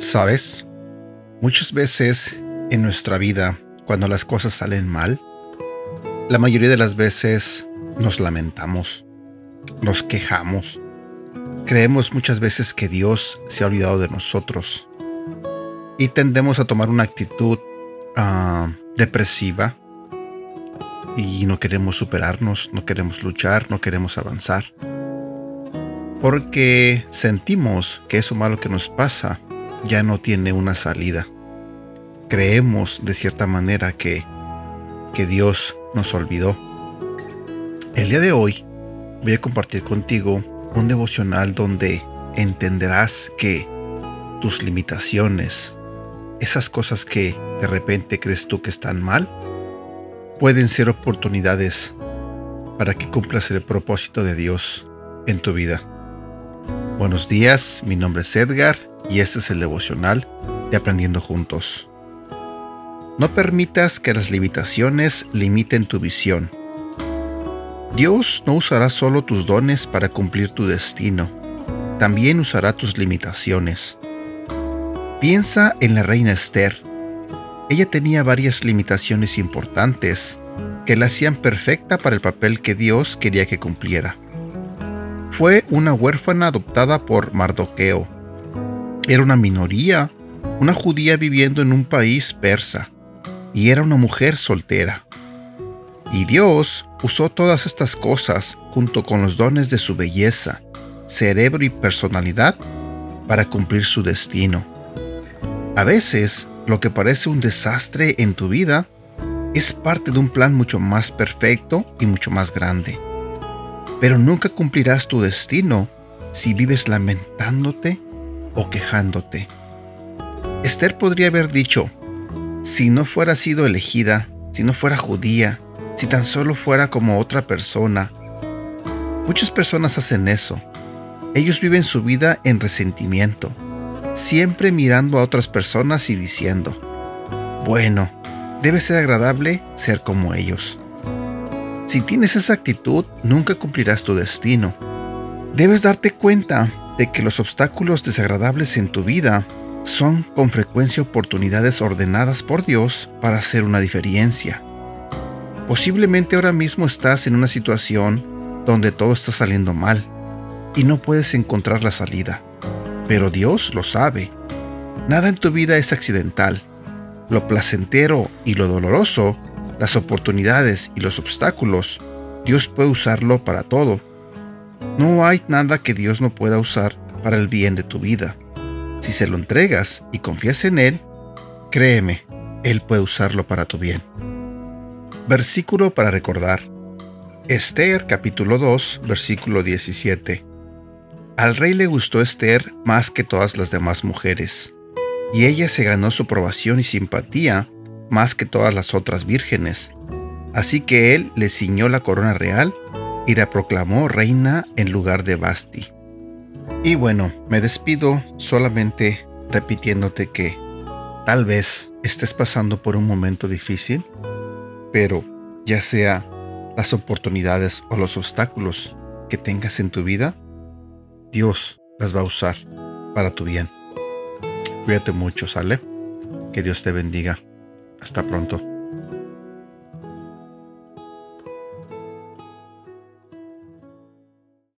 Sabes, muchas veces en nuestra vida, cuando las cosas salen mal, la mayoría de las veces nos lamentamos, nos quejamos, creemos muchas veces que Dios se ha olvidado de nosotros. Y tendemos a tomar una actitud ah, depresiva. Y no queremos superarnos, no queremos luchar, no queremos avanzar. Porque sentimos que eso malo que nos pasa ya no tiene una salida. Creemos de cierta manera que, que Dios nos olvidó. El día de hoy voy a compartir contigo un devocional donde entenderás que tus limitaciones, esas cosas que de repente crees tú que están mal, pueden ser oportunidades para que cumplas el propósito de Dios en tu vida. Buenos días, mi nombre es Edgar y este es el devocional de Aprendiendo Juntos. No permitas que las limitaciones limiten tu visión. Dios no usará solo tus dones para cumplir tu destino, también usará tus limitaciones. Piensa en la reina Esther. Ella tenía varias limitaciones importantes que la hacían perfecta para el papel que Dios quería que cumpliera. Fue una huérfana adoptada por Mardoqueo, era una minoría, una judía viviendo en un país persa, y era una mujer soltera. Y Dios usó todas estas cosas junto con los dones de su belleza, cerebro y personalidad para cumplir su destino. A veces, lo que parece un desastre en tu vida es parte de un plan mucho más perfecto y mucho más grande. Pero nunca cumplirás tu destino si vives lamentándote o quejándote. Esther podría haber dicho, si no fuera sido elegida, si no fuera judía, si tan solo fuera como otra persona. Muchas personas hacen eso. Ellos viven su vida en resentimiento, siempre mirando a otras personas y diciendo, bueno, debe ser agradable ser como ellos. Si tienes esa actitud, nunca cumplirás tu destino. Debes darte cuenta de que los obstáculos desagradables en tu vida son con frecuencia oportunidades ordenadas por Dios para hacer una diferencia. Posiblemente ahora mismo estás en una situación donde todo está saliendo mal y no puedes encontrar la salida. Pero Dios lo sabe. Nada en tu vida es accidental. Lo placentero y lo doloroso, las oportunidades y los obstáculos, Dios puede usarlo para todo no hay nada que Dios no pueda usar para el bien de tu vida. Si se lo entregas y confías en Él, créeme, Él puede usarlo para tu bien. Versículo para recordar. Esther capítulo 2, versículo 17. Al rey le gustó Esther más que todas las demás mujeres, y ella se ganó su aprobación y simpatía más que todas las otras vírgenes. Así que él le ciñó la corona real y la proclamó reina en lugar de Basti. Y bueno, me despido solamente repitiéndote que tal vez estés pasando por un momento difícil, pero ya sea las oportunidades o los obstáculos que tengas en tu vida, Dios las va a usar para tu bien. Cuídate mucho, ¿sale? Que Dios te bendiga. Hasta pronto.